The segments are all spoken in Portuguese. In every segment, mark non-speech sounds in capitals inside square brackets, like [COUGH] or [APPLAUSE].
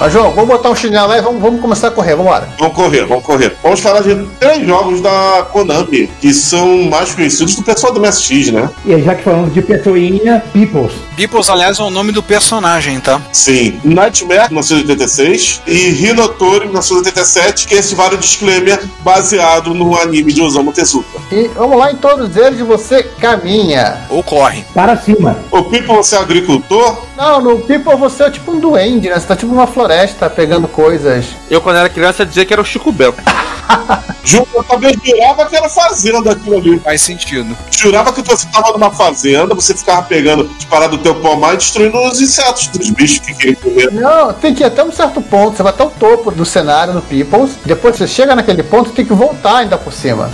Mas, João, vamos botar um chinelo lá e vamos, vamos começar a correr, vamos embora. Vamos correr, vamos correr. Vamos falar de três jogos da Konami, que são mais conhecidos do pessoal do MSX, né? E aí, já que falamos de pessoinha, Peoples. Peoples, aliás, é o nome do personagem, tá? Sim. Nightmare, 1986, e Hinotori, 1987, que é esse vários disclaimer baseado no anime de Osamu Tezuka. E vamos lá em todos eles e você caminha. Ou corre. Para cima. O People, você é agricultor? Não, no People você é tipo um duende, né? Você tá tipo uma floresta pegando coisas. Eu, quando era criança, dizia que era o Chico Bento. [LAUGHS] Ju, eu também jurava que era fazenda aquilo ali. Faz sentido. Jurava que você tava numa fazenda, você ficava pegando de parada do teu pomar e destruindo os insetos dos bichos que queriam comer. Não, tem que ir até um certo ponto. Você vai até o topo do cenário no Peoples. Depois você chega naquele ponto, tem que voltar ainda por cima.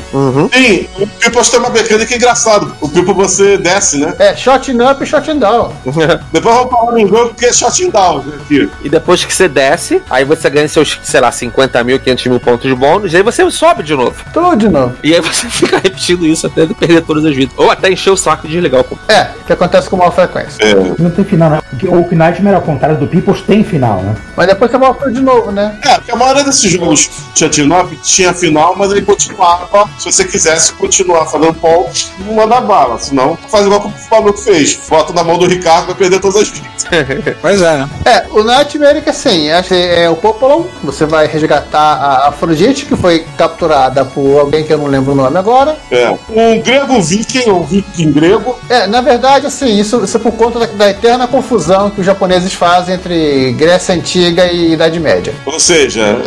Sim, o People tem uma mecânica engraçada. O People você desce, né? É, shot up e shot down. [LAUGHS] Depois falar em jogo que é shot down aqui. E depois que você desce, aí você ganha seus, sei lá, 50 mil, 500 mil pontos de bônus, e aí você sobe de novo. Tudo de novo. E aí você [LAUGHS] fica repetindo isso até perder todas as vidas. Ou até encher o saco de desligar o computador. É, que acontece com maior frequência. É. Não tem final, né? Porque o Nightmare, ao contrário do Peoples, tem final, né? Mas depois você volta de novo, né? É, porque a maioria desses jogos up tinha final, mas ele continuava. Se você quisesse continuar fazendo pontos, não manda bala. Senão, faz igual que o maluco fez. Bota na mão do Ricardo vai perder todas as vidas. [LAUGHS] Pois é, né? É, o Nightmare que assim, é, é o Popolon, você vai resgatar a Afrodite, que foi capturada por alguém que eu não lembro o nome agora. É. Um grego viking, ou viking grego. É, na verdade, assim, isso, isso é por conta da, da eterna confusão que os japoneses fazem entre Grécia Antiga e Idade Média. Ou seja,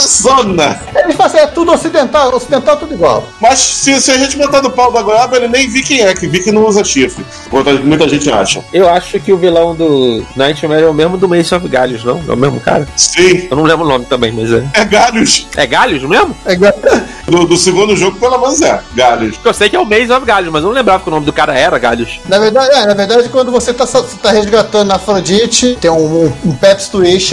zona. Eles fazem é tudo ocidental, ocidental tudo igual. Mas se, se a gente botar no pau da goiaba, ele nem viking é, que viking não usa chifre. Muita gente acha. Eu acho que o vilão do Nightmare é o mesmo do Mace of Galhos, não? É o mesmo cara? Sim. Eu não lembro o nome também, mas é. É Galhos. É Galhos mesmo? É igual- Do, do segundo jogo, pelo menos é. Galhos. Eu sei que é o Mace of Galhos, mas eu não lembrava que o nome do cara era Galhos. Na verdade, é, na verdade, quando você tá, você tá resgatando a Afrodite, tem um, um, um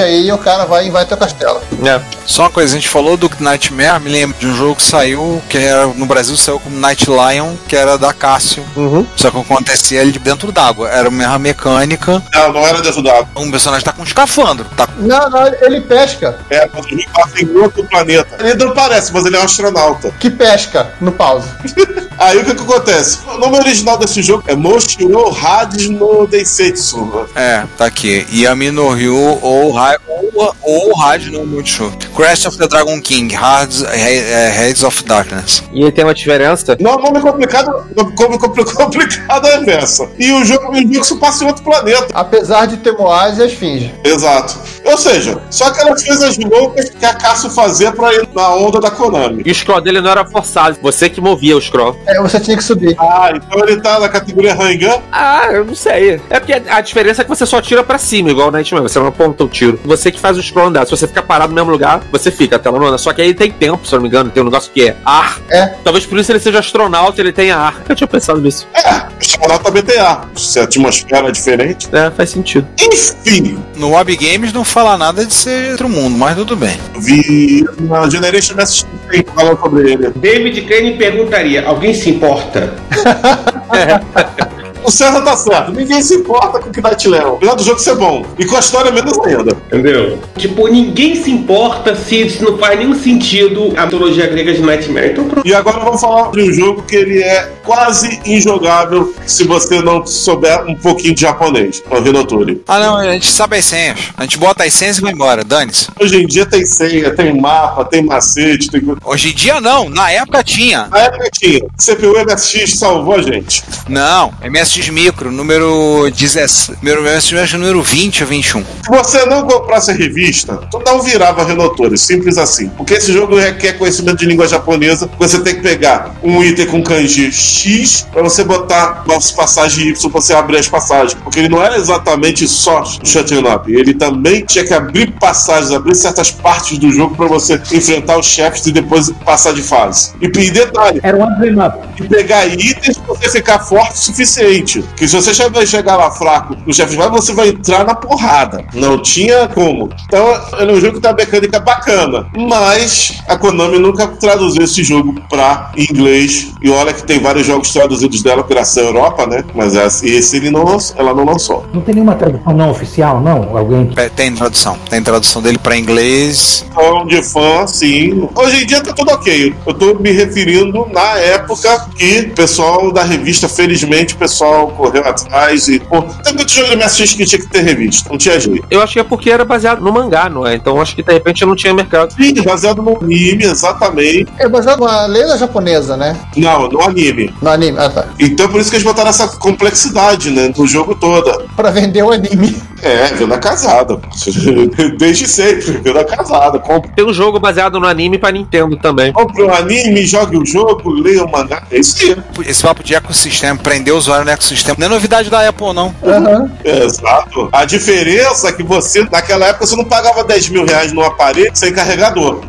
aí e o cara vai e vai até o castelo. É. Só uma coisa, a gente falou do Nightmare, me lembro de um jogo que saiu, que era, no Brasil saiu como Night Lion, que era da Cássio. Uhum. Só que acontecia ele de dentro d'água. Era uma mecânica. Não, não era dentro d'água. Um personagem tá com um escafandro. Tá... Não, não, ele pesca. É, quando ele passa em outro planeta. Ele não parece, mas ele é um astronauta. Que pesca no pause. [LAUGHS] Aí o que, que acontece? O nome original desse jogo é Moshiro Hades no Densetsu. É, tá aqui. Yami no Ryu ou, ou, ou Hard no Multishow. Crash of the Dragon King, eh, Heads of Darkness. E ele tem uma diferença. Não, nome complicado, nome compli- [LAUGHS] complicado é essa. E o jogo, o jogo se passa em outro planeta. Apesar de ter Moaz e a Esfinge. Exato. Ou seja, só aquelas coisas loucas que a Cássio fazia pra ir na onda da Konami. E scroll dele não era forçado, você que movia o scroll. É, você tinha que subir. Ah, então ele tá na categoria Hangan. Ah, eu não sei. É porque a diferença é que você só tira pra cima, igual o Nightmare. Você não aponta o tiro. Você que faz o scroll andar. Se você ficar parado no mesmo lugar, você fica, a tela não anda. Só que aí tem tempo, se eu não me engano. Tem um negócio que é ar. É. Talvez por isso ele seja astronauta e ele tenha ar. Eu tinha pensado nisso. É, astronauta BTA. Se a atmosfera é diferente. É, faz sentido. Enfim, No Web Games não fala nada de ser outro mundo, mas tudo bem. eu vi na Generation MSX falando sobre ele. David Crane perguntaria: alguém se importa? [LAUGHS] [LAUGHS] O César tá certo. Ninguém se importa com o Knight Leon. Apesar do jogo ser bom. E com a história menos ainda. Entendeu? Tipo, ninguém se importa se, se não faz nenhum sentido a mitologia grega de Nightmare. Então, pronto. E agora vamos falar de um jogo que ele é quase injogável se você não souber um pouquinho de japonês. É o Rinotori. Ah, não, a gente sabe as senhas. A gente bota as senhas e vai embora. Dane-se. Hoje em dia tem senha, tem mapa, tem macete, tem... Hoje em dia não, na época tinha. Na época tinha. CPU MSX salvou a gente. Não, MSX Micro, número 17. Número, MSX número 20 ou 21. Se você não comprasse a revista, tu não virava Renotori, simples assim. Porque esse jogo requer conhecimento de língua japonesa. Você tem que pegar um item com kanji X pra você botar as passagens Y pra você abrir as passagens. Porque ele não era exatamente só shutting up. Ele também tinha que abrir passagens, abrir certas partes do jogo pra você enfrentar os chefes e depois passar de fase. E, e detalhe, Era um Up. e pegar itens pra você ficar forte o suficiente. Que se você chegar, chegar lá fraco no chefe de fase, você vai entrar na porrada. Não tinha como. Então, é um jogo que tem uma mecânica bacana. Mas a Konami nunca traduziu esse jogo pra inglês. E olha que tem vários jogos traduzidos dela pela Europa, né? Mas esse esse ele não, lançou- ela não lançou. Não tem nenhuma tradução não oficial, não? Alguém É, Tem tradução. Tem tradução dele pra inglês. Então, de fã, sim. Hoje em dia tá tudo ok. Eu tô me referindo na época que o pessoal da revista, felizmente, o pessoal correu atrás e. Pô, tem muito jogo de MSX que tinha que ter revista. Não tinha jeito. Eu acho que é porque era baseado no mangá, não é? Então acho que de repente não tinha mercado. Sim, baseado no anime, exatamente. É baseado numa lenda japonesa, né? Não, no anime. No anime. Ah, tá. Então por isso que eles botaram essa complexidade, né? No jogo toda. Pra vender o anime. É, venda casada. [LAUGHS] Desde sempre, venda casada. Compre Tem um jogo baseado no anime pra Nintendo também. compre o anime, jogue o jogo, leia o mangá. É isso aí. Esse papo de ecossistema, prender o usuário no ecossistema, não é novidade da Apple, não. Aham. Exato. A diferença é que você, naquela época, você não pagava 10 mil reais num aparelho sem carregador.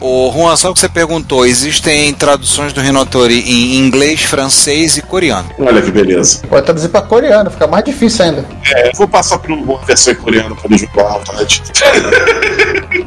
O Juan, só o que você perguntou, existem traduções do Rinotori em inglês, francês e coreano. Olha que beleza. Pode traduzir pra coreano, fica mais difícil ainda. É, vou passar para uma versão coreana para ele jogar à vontade.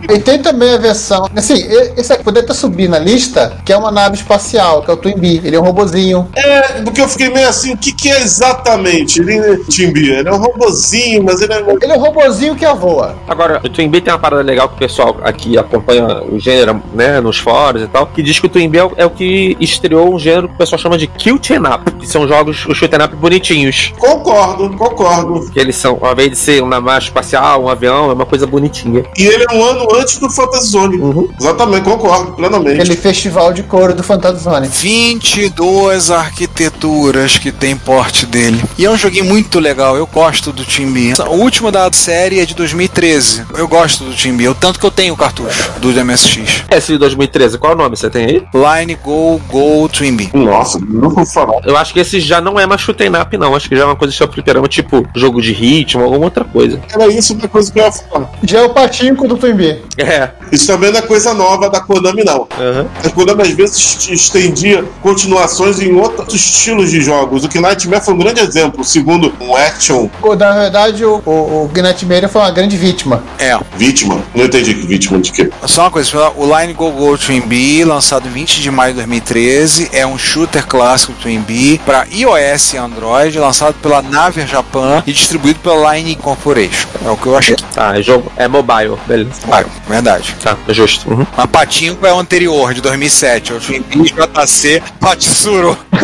E tem também a versão. Assim, esse aqui poderia até subir na lista, que é uma nave espacial, que é o Twin Bee. Ele é um robozinho. É, porque eu fiquei meio assim, o que, que é exatamente? Ele é Timbi, ele é um robozinho, mas ele é. Ele é um robozinho que voa. Agora, o Twin Bee tem uma parada legal que o pessoal aqui acompanha o gênero, né, nos fóruns e tal, que diz que o Twin Bee é o- é o que estreou um gênero que o pessoal chama de Kill Up, que são jogos, os shoot 'em up bonitinhos. Concordo, concordo. Que eles são, ao invés de ser uma nave espacial, um avião, é uma coisa bonitinha. E ele é um ano antes do Fantasy Zone. Exatamente, concordo, plenamente. Aquele festival de couro do Fantasy Zone. 22 arquiteturas que tem porte dele. E é um joguinho muito legal, eu gosto do Timbi. O último da série é de 2013. Eu gosto do Timbi, o tanto que eu tenho o cartucho do MSX. Esse de 2013, qual é o nome? Você tem aí? Line Go Go Twinbee. Nossa, não vou falar. Eu acho que esse já não é mais shoot 'em up, não. Acho que já é uma coisa de fliperama, tipo jogo de ritmo, alguma outra coisa. Era isso uma coisa que eu ia falar. Já é o patinco do Twin É. Isso também não é coisa nova da Konami, não. Aham. A Konami às vezes est- estendia continuações em outros estilos de jogos. O que Nightmare foi um grande exemplo, segundo um action Pô, Na verdade, o, o, o Gnatmere foi uma grande vítima. É, vítima. Não entendi que vítima de quê. só uma coisa, o Line Go Go Twinbee, lançado em 20 de maio de 2013, é um shooter clássico Twinbee para iOS e Android, lançado pela Naver Japan e distribuído pela Line Corporation. É o que eu achei. Tá, é jogo. É mobile, beleza. Ah, verdade. Tá, é justo. Uhum. Mas Patinco é o anterior, de 2007. É o Twin Peaks JC Patsuro. [LAUGHS]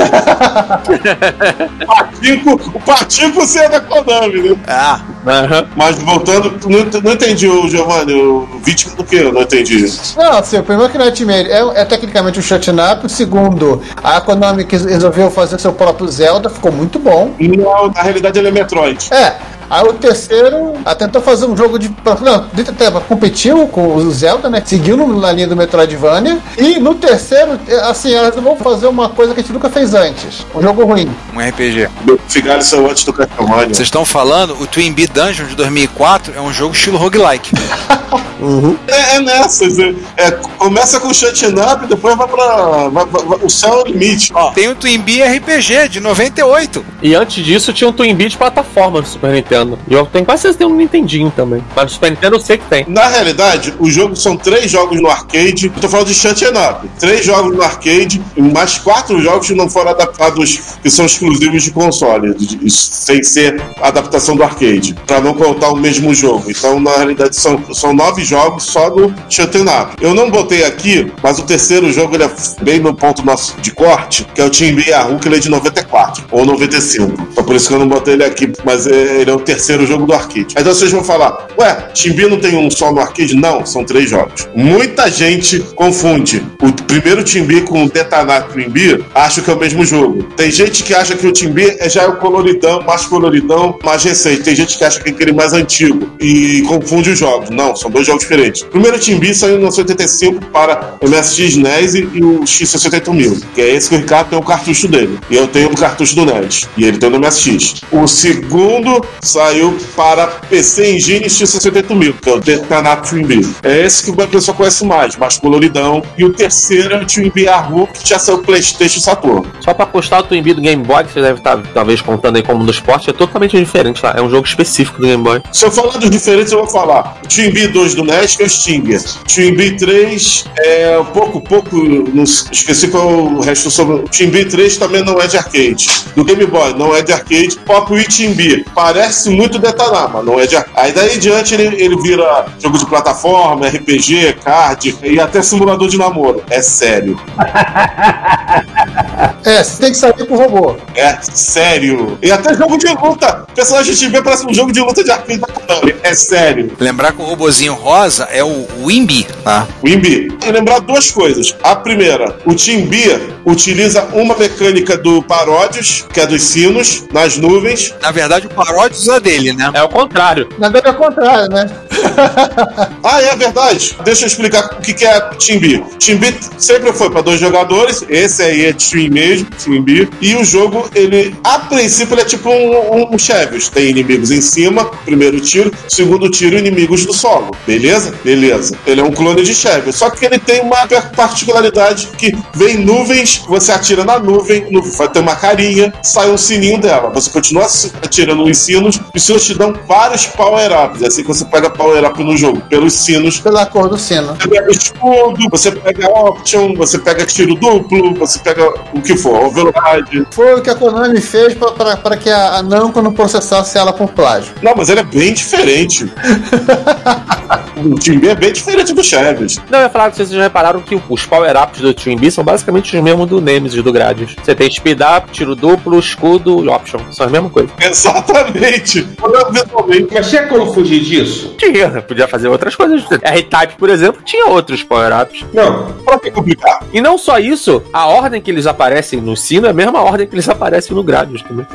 Patinco, o Patinco você é da Konami, né? Ah, Aham. Mas voltando, não, não entendi o Giovanni, o vítima do que? Eu não entendi. Não, assim, o primeiro Gnatmere é, é tecnicamente um shut up. O segundo, a Konami que resolveu fazer seu próprio Zelda, ficou muito bom. Não, na realidade ele é Metroid. É. Aí o terceiro tentou fazer um jogo de. Não, até competiu com o Zelda, né? Seguiu na linha do Metroidvania. E no terceiro, assim, elas vão fazer uma coisa que a gente nunca fez antes. Um jogo ruim. um RPG. Figaram são antes do Castlevania. Vocês estão falando, o Twin Bee Dungeon de 2004 é um jogo estilo roguelike. [LAUGHS] É, é nessas. É, é, começa com o shutting up, depois vai pra. vai- vai- vai- o céu é o limite. Ó, tem o Twin Bee RPG de 98. E antes disso tinha um Twin Bee de plataforma no Super Nintendo. E eu tenho quase certeza que tem um Nintendinho também. Mas no Super Nintendo eu sei que tem. Na realidade, os jogos são três jogos no arcade. Eu tô falando de Shut Up. Três jogos no arcade, e mais quatro jogos que não foram adaptados, que são exclusivos de console, de- de- sem ser adaptação do arcade, pra não contar o mesmo jogo. Então, na realidade, são, são nove jogos só Shut Up. Eu não botei aqui, mas o terceiro jogo ele é bem no ponto nosso de corte, que é o B Yahoo, que ele é de 94 ou 95. Então, por isso que eu não botei ele aqui, mas é- ele é o terceiro jogo do arcade. Então vocês vão falar, ué, B não tem um só no arcade? Não, são três jogos. Muita gente confunde o primeiro B com o Detonato Team B, acha que é o mesmo jogo. Tem gente que acha que o B é já o coloridão, mais coloridão, mais recente. Tem gente que acha que é aquele mais antigo e confunde os jogos. Não, são dois jogos diferentes. O primeiro B saiu em 1985 para MSX NES e o X68000, que é esse que o Ricardo tem o cartucho dele. E eu tenho o cartucho do NES. E ele tem o do MSX. O segundo saiu para PC Engine X68000, que é o Detonato Twin B. É esse que o pessoal conhece mais, mais coloridão. E o terceiro é o B Yahoo, que já saiu PlayStation e Saturn. Só pra postar o Bee do Game Boy, que você deve estar talvez contando aí como no esporte, é totalmente diferente lá. É um jogo específico do Game Boy. Se eu falar dos diferentes, eu vou falar. O Twin B 2 do NES, que é o Stinger. Twin B 3 é pouco, pouco. Não esqueci qual é o resto sobre. Twin B 3 também não é de arcade. Do Game Boy, não é de arcade. Pop e Twin B. Parece muito detonar, mas não é de arcade. Aí daí em diante ele, ele vira jogo de plataforma, RPG, card e até simulador de namoro. É sério. [LAUGHS] É, você tem que saber com o robô. É sério. E até jogo de luta. O personagem B parece um jogo de luta de arcade da Konami. É sério. Lembrar que o robozinho rosa é o Wimby, tá? Wimby. E lembrar duas coisas. A primeira, o Team B utiliza uma mecânica do Paródios, que é dos sinos, nas nuvens. Na verdade, o Paródios é dele, né? É o contrário. Na verdade é o contrário, né? [LAUGHS] Ah, é verdade. Deixa eu explicar o que que é Team B. Team B sempre foi para dois jogadores. Esse aí é Team mesmo, B. E o jogo, ele, a princípio, ele é tipo um, um, Chevios. Tem inimigos em cima, primeiro tiro, segundo tiro, inimigos do solo. Beleza? Beleza. Ele é um clone de Chevios. Só que ele tem uma particularidade que vem nuvens, você atira na nuvem, nu- vai ter uma carinha, sai um sininho dela. Você continua atirando nos sinos, e os sinos te dão vários power-ups. É assim que você pega power-up no jogo, pelos sinos. Pela cor do sino. Você pega escudo, você pega option, você pega tiro duplo, você pega o que for, override. Foi o que a Konami fez pra que a a Namco não processasse ela por plágio. Não, mas ele é bem diferente. [LAUGHS] o Team B é bem diferente do Chaves. Não, eu ia falar que vocês já repararam que os power-ups do Twin Bee são basicamente os mesmos do Nemesis do Gradius. Você tem speed up, tiro duplo, escudo e option. São as mesmas coisas. Exatamente. Mas tinha como fugir disso? Tinha, podia fazer outras coisas. R-Type, por exemplo, tinha outros power-ups. Não. Pra que complicar? E não só isso, a ordem que eles aparecem no sino é a mesma ordem que eles aparecem no Gradius também.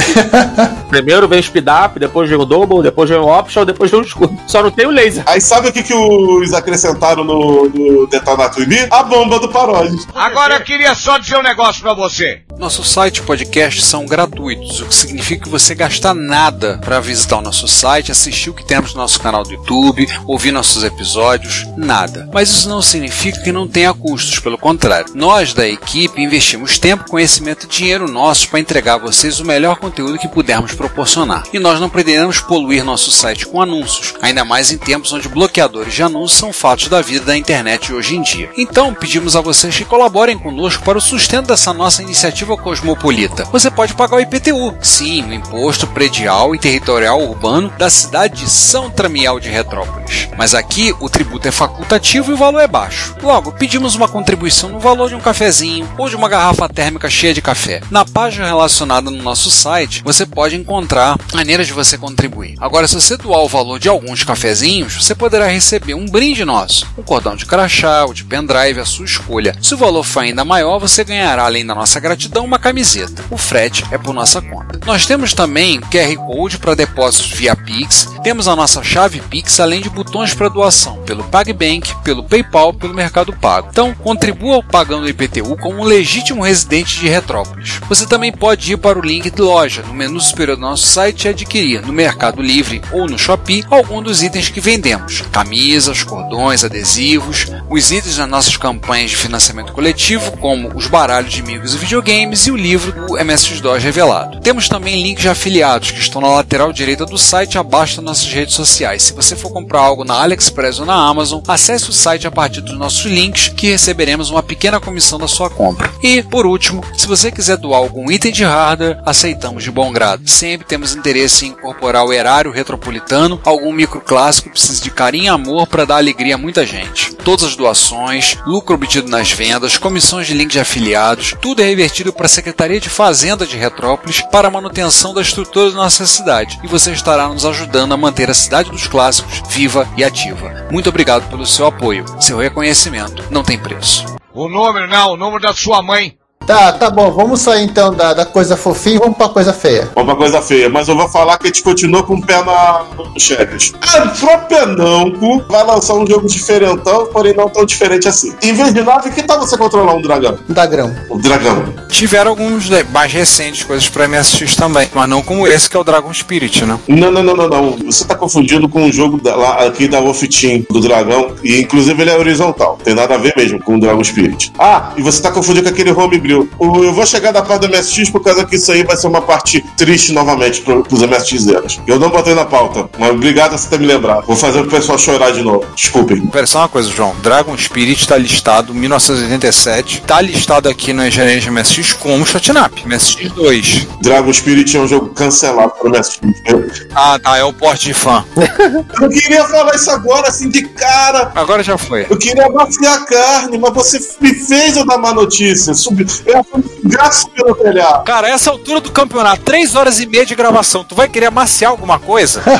[LAUGHS] Primeiro vem o speed up, depois vem o double, depois vem o option, depois vem o escudo. Só não tem o laser. Aí sabe o que, que os acrescentaram no, no Detonato B? A bomba do Paródios. Agora eu queria só dizer um negócio pra você. Nosso site e podcast são gratuitos, o que significa que você gasta nada para visitar o nosso site, assistir o que temos no nosso canal do YouTube, ouvir nossos episódios, nada. Mas isso não significa que não tenha custos, pelo contrário. Nós da equipe investimos tempo, conhecimento e dinheiro nosso para entregar a vocês o melhor conteúdo que pudermos proporcionar. E nós não pretendemos poluir nosso site com anúncios, ainda mais em tempos onde bloqueadores de anúncios são fatos da vida da internet hoje em dia. Então, pedimos a vocês que colaborem conosco para o sustento dessa nossa iniciativa cosmopolita. Você pode pagar o IPTU, sim, o Imposto Predial e Territorial Urbano da cidade de São Tramiel de Retrópolis. Mas aqui o tributo é facultativo e o valor é baixo. Logo, pedimos uma contribuição no valor de um cafezinho ou de uma garrafa térmica cheia de café. Na página relacionada no nosso site, você pode encontrar maneiras de você contribuir. Agora, se você doar o valor de alguns cafezinhos, você poderá receber um brinde nosso, um cordão de crachá ou de pendrive, a sua escolha. Se o valor for ainda maior, você ganhará, além da nossa gratidão, uma camiseta. O frete é por nossa conta. Nós temos também QR Code para depósitos via Pix, Temos a nossa chave Pix, além de botões para doação pelo PagBank, pelo PayPal, pelo Mercado Pago. Então, contribua pagando o IPTU como um legítimo residente de Retrópolis. Você também pode ir para o link de loja no menu superior do nosso site e adquirir no Mercado Livre ou no Shopee algum dos itens que vendemos: camisas, cordões, adesivos, os itens das nossas campanhas de financiamento coletivo, como os baralhos de amigos e videogames e o livro do MSX2 revelado. Temos também links de afiliados que estão na lateral direita do site abaixo das nossas redes sociais. Se você for comprar algo na AliExpress ou na Amazon, acesse o site a partir dos nossos links que receberemos uma pequena comissão da sua compra. E, por último, se você quiser doar algum item de hardware, aceitamos de bom grado. Sempre temos interesse em incorporar o erário retropolitano, algum microclássico que precisa de carinho amor para dar alegria a muita gente. Todas as doações, lucro obtido nas vendas, comissões de link de afiliados, tudo é revertido para a Secretaria de Fazenda de Retrópolis para a manutenção da estrutura da nossa cidade. E você estará nos ajudando a manter a cidade dos clássicos viva e ativa. Muito obrigado pelo seu apoio. Seu reconhecimento não tem preço. O número não, o número da sua mãe. Tá, tá bom, vamos sair então da, da coisa fofinha e vamos pra coisa feia. Vamos pra coisa feia, mas eu vou falar que a gente continua com o pé na, Checkers. A própria Namco vai lançar um jogo diferentão, porém não tão diferente assim. Em vez de nave, que tal você controlar um dragão? Um dragão. Um dragão. Tiveram alguns né, mais recentes coisas para MSX também, mas não como esse que é o Dragon Spirit, né? Não, não, não, não, não. Você tá confundindo com um jogo da, lá, aqui da Wolf Team, do dragão, e inclusive ele é horizontal. Tem nada a ver mesmo com o Dragon Spirit. Ah, e você tá confundindo com aquele homebrew. O- Eu vou chegar da parte do MSX por causa que isso aí vai ser uma parte triste novamente pro, pros MSXeros. Eu não botei na pauta, mas obrigado por você ter me lembrado. Vou fazer o pessoal chorar de novo. Desculpem. Pera só uma coisa, João. Dragon Spirit está listado 1987, tá listado aqui na engenharia de MSX como Shotnap, MSX 2. Dragon Spirit é um jogo cancelado pro MSX. Eu, Ah, tá, é o porte de fã. [LAUGHS] eu não queria falar isso agora, assim, de cara. Agora já foi. Eu queria amaciar a carne, mas você me fez eu dar má notícia. Subi, eu fui gasto pelo telhado. Cara, essa altura do campeonato, 3 horas e meia de gravação, tu vai querer amaciar alguma coisa? [LAUGHS]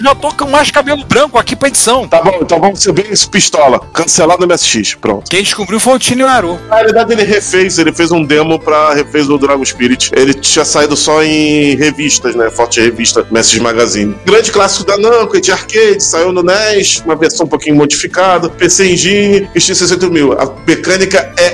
já tô com mais cabelo branco aqui pra edição. Tá bom, então vamos ser bem isso, pistola. Cancelado MSX, pronto. Quem descobriu foi o Tino Aru. Na realidade, ele refez, ele fez um demo pra refez o Dragon Spirit. Ele tinha saído só em revistas, né? Forte revista, MSX Magazine. Grande clássico da Namco, de arcade, saiu no NES, uma versão um pouquinho modificada, PC Engine, X60 mil. A mecânica é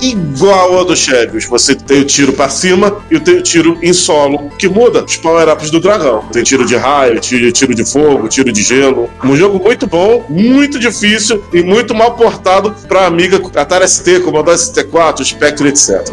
igual a do Chevios. Você tem o tiro pra cima e tem o tiro em solo. Que muda? Os power-ups do dragão. Tem tiro de raio, tiro, de fogo, tiro de gelo. Um jogo muito bom, muito difícil e muito mal portado pra amiga Atari ST, Commodore ST4, Spectre, etc.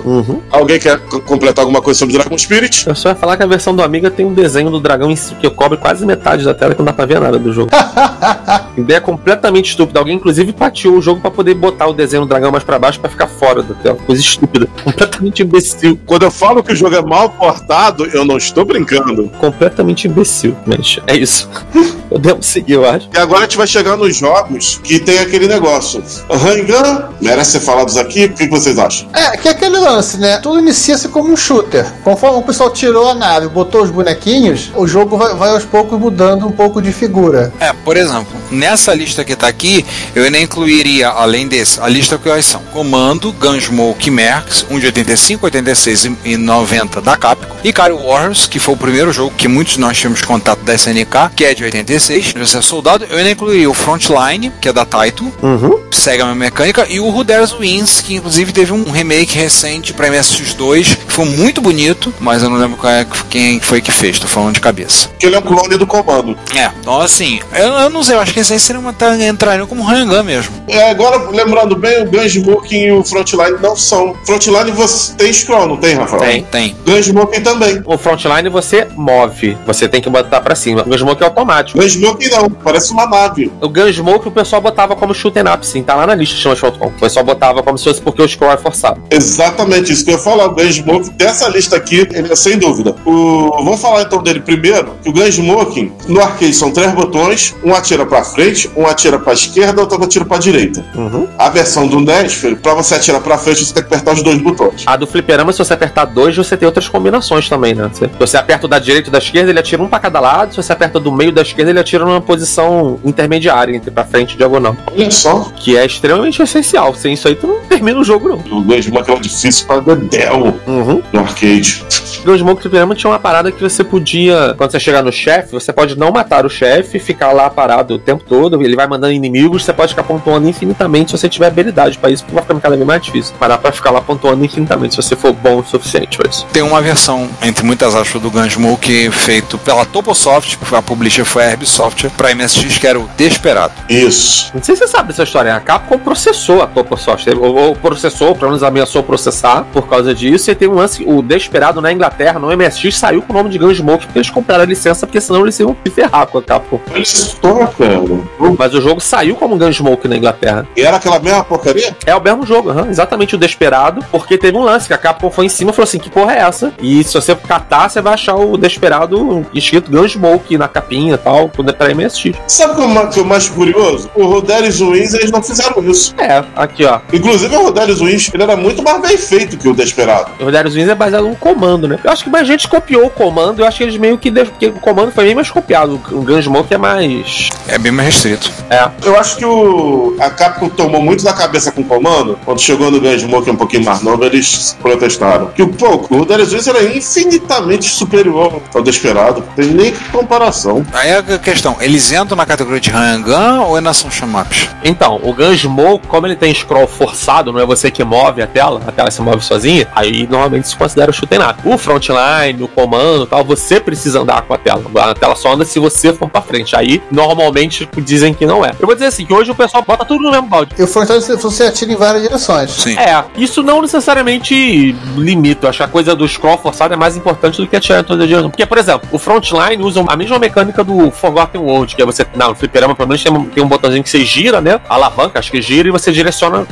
Alguém quer completar alguma coisa sobre Dragon Spirit? Eu só ia falar que a versão do Amiga tem um desenho do dragão que cobre quase metade da tela que não dá pra ver nada do jogo. [LAUGHS] Ideia completamente estúpida. Alguém, inclusive, pateou o jogo pra poder botar o desenho do dragão mais pra baixo pra ficar fora da tela. Coisa estúpida. [LAUGHS] Completamente imbecil. Quando eu falo que o jogo é mal portado, eu não estou brincando. Completamente imbecil, mas é isso. [LAUGHS] Podemos seguir, eu acho. E agora a gente vai chegar nos jogos que tem aquele negócio. Rangan, merece ser falados aqui, o que vocês acham? É, que é aquele lance, né? Tudo inicia-se como um shooter. Conforme o pessoal tirou a nave, botou os bonequinhos, o jogo vai, vai aos poucos mudando um pouco de figura. É, por exemplo, nessa lista que tá aqui, eu ainda incluiria, além desse, a lista que são Comando, Gunsmoke Mercs, um de 85, 86 e- e 90 da Capcom, e Cario Warriors, que foi o primeiro jogo que muitos de nós tivemos contato da SNK, que é de 86, você é soldado, eu ainda incluiria o Frontline, que é da Taito, Uhum. segue a mesma mecânica, e o Dares Wins, que inclusive teve um remake recente pra MSX2, que foi muito bonito, mas eu não lembro qual é- quem foi que fez, tô falando de cabeça. Que ele é um clone do comando. É, então assim, eu, eu não sei, eu acho que esse aí seria uma, tá, entrariam como Rangan mesmo. É, agora, lembrando bem, o Gunsmoking e o Frontline não são. Frontline você tem scroll, não tem, Rafael? Tem. Tem. Gunsmoking também. O frontline você move, você tem que botar pra cima. O Gunsmoke é automático. Gunsmoking não, parece uma nave. O Gunsmoke o pessoal botava como shoot 'em up, sim, tá lá na lista, chama Shotcom. O pessoal botava como se fosse porque o scroll é forçado. Exatamente isso que eu ia falar. O Gunsmoke, dessa lista aqui, ele é sem dúvida. O... Vamos falar então dele primeiro. Que o Gunsmoking, no arcade, são três botões: um atira pra frente, um atira pra esquerda, outro atira pra direita. Uhum. A versão do NES, filho, pra você atirar pra frente, você tem que apertar os dois botões. A do fliperama, se você apertar dois, você tem outras combinações também, né? Você, você aperta o da direita e da esquerda, ele atira um pra cada lado. Se você aperta do meio da esquerda, ele atira numa posição intermediária, entre pra frente e diagonal. Olha só. Que é extremamente essencial. Sem isso aí, tu não termina o jogo, não. O Gunsmoke é um difícil pra Dedel Uhum. no arcade. Gunsmoke Fliperama tinha uma parada que você podia, quando você chegar no chefe, você pode não matar o chefe, ficar lá parado o tempo todo, ele vai mandando inimigos, você pode ficar pontuando infinitamente se você tiver habilidade pra isso, porque vai ficando cada vez mais difícil. Dá pra ficar lá pontuando infinitamente se você for bom o suficiente pra isso. Tem uma versão, entre muitas aspas, do Gunsmoke feito pela Toposoft, a publisher foi a Herbisoft, pra MSX, que era o Desperado. Isso. Não sei se você sabe dessa história, a Capcom processou a Toposoft, ou, ou processou, pelo menos ameaçou processar por causa disso, e tem um lance, o Desperado na Inglaterra, no MSX, saiu com o nome de Gunsmoke porque eles compraram a licença, porque senão eles iam se ferrar com a Capcom. Cara. Mas o jogo saiu como Gunsmoke na Inglaterra. E era aquela mesma porcaria? É o mesmo jogo, aham, exatamente o Desperado, porque teve um lance que a Capcom foi em cima e falou assim: que porra é essa? E se você catar, você vai achar o Desperado escrito Gunsmoke na capinha e tal, quando é pra MSX. Sabe o que é que é o mais curioso? O Roderick Wins, eles não fizeram isso. É, aqui ó. Inclusive, o Roderick Wins, ele era muito mais bem feito que o Desperado. O Darius Wins é baseado no comando, né? Eu acho que mais gente copiou o comando, eu acho que eles meio que. Porque o comando foi bem mais copiado. O Gunsmoke é mais. É bem mais restrito. É. Eu acho que o, a Capcom tomou muito da cabeça com o comando. Quando chegou no Gunsmoke um pouquinho mais novo, eles protestaram. Que o pouco, o Darius Wins era infinitamente superior ao Desperado. Não tem nem comparação. Aí é a questão, eles entram na categoria de Hangan ou ainda são chamaps? Então, o Gunsmoke, como ele tem scroll forçado, não é você que move a tela, a tela se move sozinha, aí normalmente se considera o shoot'em up. O frontline, o comando e tal, você precisa andar com a tela. A tela só anda se você for pra frente. Aí, normalmente, dizem que não é. Eu vou dizer assim, que hoje o pessoal bota tudo no mesmo balde. E o Fortnite você atira em várias direções. Sim. É, isso não necessariamente limita. Eu acho que a coisa do scroll forçado é mais importante do que atirar em toda a direção. Porque, por exemplo, o frontline usa a mesma mecânica do Forgotten World, que é você, não, no fliperama pelo menos tem um, tem um botãozinho que você gira, né? A alavanca, acho que gira, e você direciona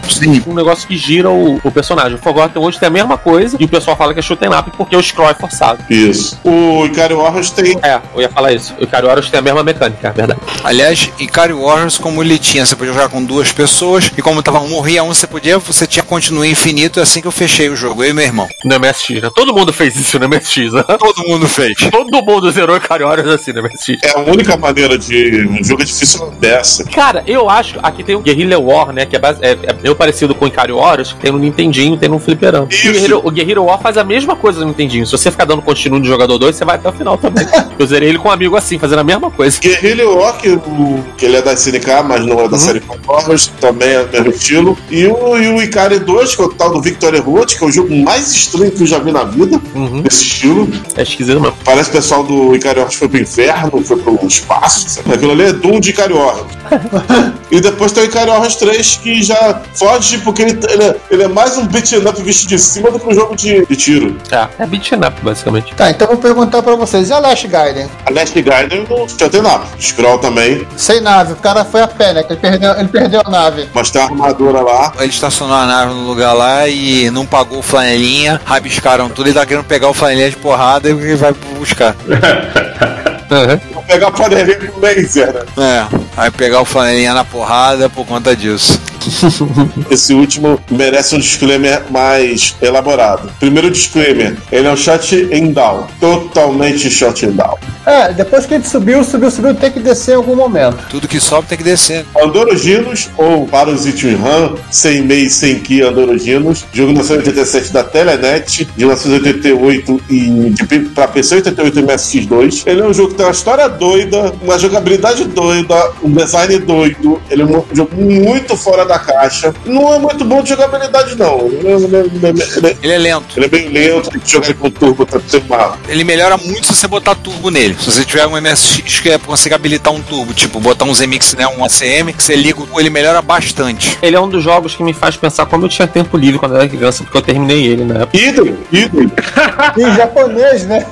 um negócio que gira o, o personagem. O Forgotten World tem a mesma coisa, e o pessoal fala que é shoot'em up porque o scroll é forçado. Isso. O Ikari Warriors tem. É, eu ia falar isso. O Ikari Warriors tem a mesma mecânica, é verdade. Aliás, Ikari Warriors, como ele tinha, você podia jogar com duas pessoas, e como tava um morria um, você podia, você tinha continue infinito, é assim que eu fechei o jogo, eu e meu irmão. No MSX, né? Todo mundo fez isso no MSX, né? Todo mundo fez. Todo mundo zerou Warriors assim no MSX. É a única maneira de. Um jogo é difícil dessa. Cara, eu acho. Aqui tem o Guerrilla War, né? Que é, base- é, é meio parecido com o Ikari Warriors, que tem no Nintendinho, tem no Fliperama. Isso. O Guerrilla, o Guerrilla War faz a mesma coisa no Nintendinho. Se você ficar dando continuo no jogador 2, você vai até o final também. [LAUGHS] eu zerei ele com um amigo assim, fazendo a mesma coisa. Guerrilla Walk, o, que ele é da SNK, mas não é da série Warriors, também é do mesmo estilo. E o, e o Ikari 2, que é o tal do Victory Road, que é o jogo mais estranho que eu já vi na vida, Uhum. Desse estilo. É esquisito mesmo. Parece que o pessoal do Warriors foi pro inferno, foi pro espaço. sabe? Aquilo ali é Doom de Warriors. [LAUGHS] e depois tem o Warriors 3, que já foge, porque ele, ele, é, ele é mais um beat'em up visto de cima do que um jogo de, de tiro. É, é beat'em up, basicamente. Tá, então vou perguntar pra vocês. E a Last Gaiden? A Last Gaiden no Shoten Up. Scroll também, Sem nave, o cara foi a pé, né? que Ele perdeu, ele perdeu a nave. mas tem uma armadura lá. Ele estacionou a nave no lugar lá e não pagou o flanelinha, rabiscaram tudo e tá querendo pegar o flanelinha de porrada e vai buscar. [LAUGHS] Vou pegar a panelinha com laser, né? É, vai pegar o flanelinha na porrada por conta disso. [LAUGHS] Esse último merece um disclaimer mais elaborado. Primeiro disclaimer, ele é um shot em down. Totalmente shot em down. É, depois que a gente subiu, subiu, subiu, tem que descer em algum momento. Tudo que sobe tem que descer. Andoroginos, ou para os RAM, sem MEI, sem Ki Andoroginos, jogo de 1987 da Telenet, de 1988 e para PC 88 e MSX2. Ele é um jogo que tem uma história doida, uma jogabilidade doida, um design doido. Ele é um jogo muito fora da caixa. Não é muito bom de jogabilidade, não. Ele é, ele é- ele é- é- lento. ele é meio lento, tem que jogar ele com turbo pra ser mal. Ele melhora muito se você botar turbo nele. Se você tiver um MSX que é consegue habilitar um turbo, tipo botar um ZMix, né, um ACM, que você liga, ele melhora bastante. Ele é um dos jogos que me faz pensar como eu tinha tempo livre quando eu era criança, porque eu terminei ele na época. Idem, idem. Em japonês, né?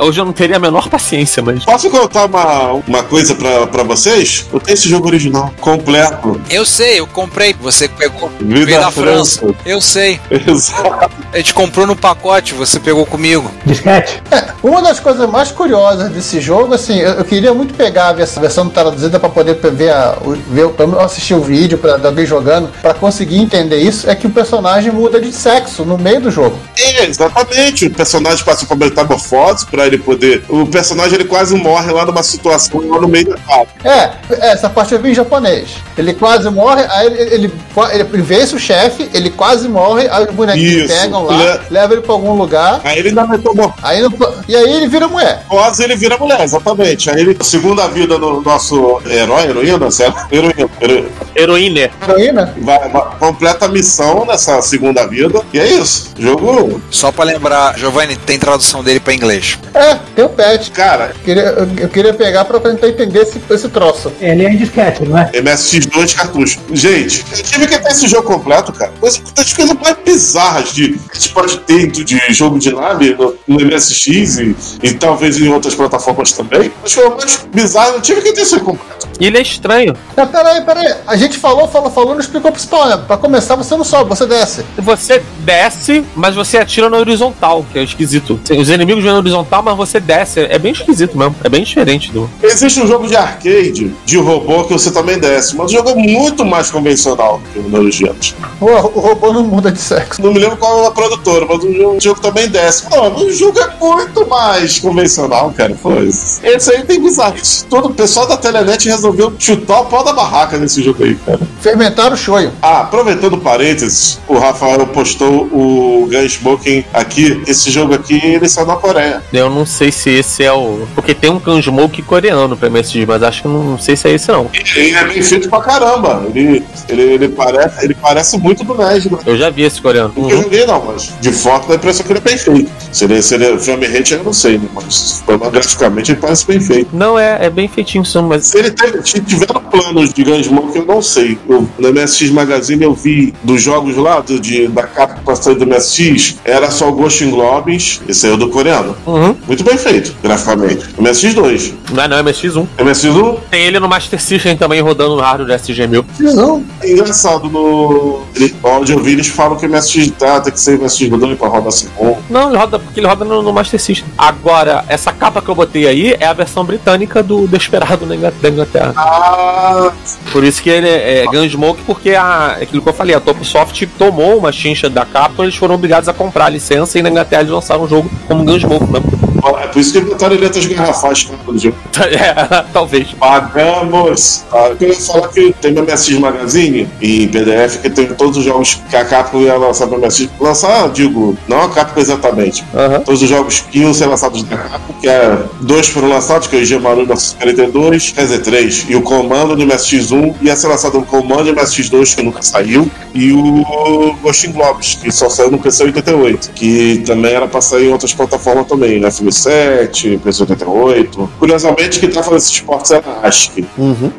Hoje eu não teria a menor paciência, mas. Posso contar uma, uma coisa pra, pra vocês? Eu tenho esse jogo original, completo. Eu sei, eu comprei. Você pegou. Veio Veio da França. França. Eu sei. Exato. A gente comprou no pacote, você pegou comigo. Disquete? [LAUGHS] Uma das coisas mais curiosas desse jogo, assim, eu, eu queria muito pegar a vers- versão traduzida pra poder ver, a, o- ver o- pelo assistir o vídeo pra, de alguém jogando, pra conseguir entender isso, é que o personagem muda de sexo no meio do jogo. É, exatamente. O personagem passa por metamorfose, por pra ele poder. O personagem ele quase morre lá numa situação lá no meio da fase. É, essa parte eu vi em japonês. Ele quase morre, aí ele, ele, ele vence o chefe, ele quase morre, aí os bonequinhos pegam lá, Ele é- levam ele pra algum lugar, Aí ele meteu uma aí e aí ele vira mulher. Quase ele vira mulher, exatamente. Aí ele, segunda vida do nosso herói, heroína, certo? Heroína. hero- Heroína. Heroína? Vai, vai- completa a missão nessa segunda vida. E é isso. Jogo. Só pra lembrar, Giovanni, tem tradução dele pra inglês. É, tem o pet. Cara, Eu queria, eu, eu queria pegar pra tentar entender esse, esse troço. Ele é em disquete, não é? MSX2 cartucho. Gente, eu tive que ter esse jogo completo, cara. Coisa, das coisas mais bizarras de, que a gente pode ter de jogo de nave no, no MSX e, e talvez em outras plataformas também. As coisas mais bizarras, eu tive que ter isso aí completo. E ele é estranho. Mas peraí, peraí. A gente falou, falou, falou, não explicou o principal, né? Pra começar, você não sobe, você desce. Você desce, mas você atira na horizontal, que é esquisito. Os inimigos vêm na horizontal, mas você desce. É bem esquisito mesmo. É bem diferente do. Existe um jogo de arcade de robô que você também desce, mas o jogo é muito mais convencional do que o Neurogenos. O, o robô não muda de sexo. Não me lembro qual é a produtora, mas o jogo, o jogo também desce. Mano, o jogo é muito mais convencional, cara. Pô, esse aí tem bizarrice. Todo o pessoal da Telenet resolveu chutar o pau da barraca nesse jogo aí, cara. Fermentar o shoyu. Ah, aproveitando parênteses, o Rafael postou o Gunsmoking aqui. Esse jogo aqui, ele saiu na Coreia. Eu não sei se esse é o. Porque tem um Gunsmoke coreano pra MSX, mas acho que não, não sei se é esse não. Ele é bem feito pra caramba. Ele, ele, ele, parece, ele parece muito do NES, né? Eu já vi esse coreano. Nunca joguei, não, mas de foto dá a impressão que ele é bem feito. Se ele, se ele é frame rate, eu não sei, né? Mas mas graficamente ele parece bem feito. Não, é, é bem feitinho, sim, mas. Se ele teve, se tiveram planos de Gunsmoke, eu não sei. Eu, no MSX Magazine eu vi dos jogos lá, do, de, da capa pra sair do MSX, era só o Ghost in Globes, esse aí é o do coreano. Uhum. Muito bem feito, graficamente. MSX2. Não é não, é MSX1. MSX1, Tem ele no Master System também rodando no hardware do SG-1000. Não. engraçado, no onde eu vi, eles falam que o MSX tá, tem que ser MSX rodando pra rodar assim bom. Não, ele roda, porque ele roda no, no Master System. Agora, essa capa que eu botei aí é a versão britânica do Desperado da Ingl- da Inglaterra. Ah, Por isso que ele é, é Gunsmoke, porque a, aquilo que eu falei, a Toposoft tomou uma chincha da capa, eles foram obrigados a comprar a licença e na Inglaterra eles lançaram o jogo como Gunsmoke mesmo. é por isso que botaram letras garrafais no jogo. [LAUGHS] É, talvez. Pagamos. Ah, eu queria falar que tem meu MSX Magazine em PDF que tem todos os jogos que a Capcom ia lançar para MSX. Lançar, digo, não a Capcom exatamente. Aham. Todos os jogos que iam ser lançados da Capcom, que é dois foram lançados, que é o Gemaru 1942, quer dizer, três. E o Comando do MSX1 ia ser lançado o Comando do MSX2, que nunca saiu. E o Ghost Globes, que só saiu no PC 88, que também era para sair em outras plataformas também, né? FM7, PC 88. Curiosamente, quem tá fazendo esses portos era a ASCII.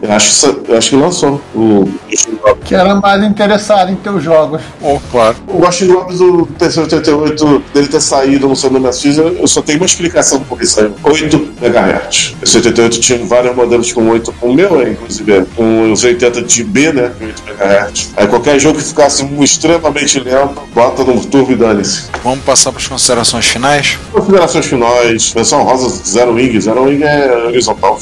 Eu acho, acho que lançou o Ghost Globes. Que era mais interessado em teus jogos. Oh, claro. O Ghost Globes do PC 88, dele ter saído no seu MSX, eu eu só tenho uma explicação por isso aí. 8 MHz. O 78 tinha vários modelos com 8, o meu, é, inclusive, é, com os 80 de B, né? com 8 MHz. Aí qualquer jogo que ficasse extremamente lento, bota no turbo e dane-se. Vamos passar para as considerações finais? Considerações finais, menção rosa, Zero Wing. Zero Wing é horizontal.